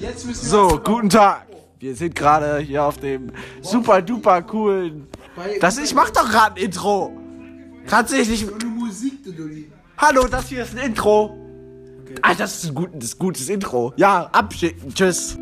Jetzt wir So, guten Tag. Wir sind gerade hier auf dem super duper coolen. Das ich mach doch gerade ein Intro. Tatsächlich. Hallo, das hier ist ein Intro. Ah, das ist ein gutes, gutes Intro. Ja, abschicken. Tschüss.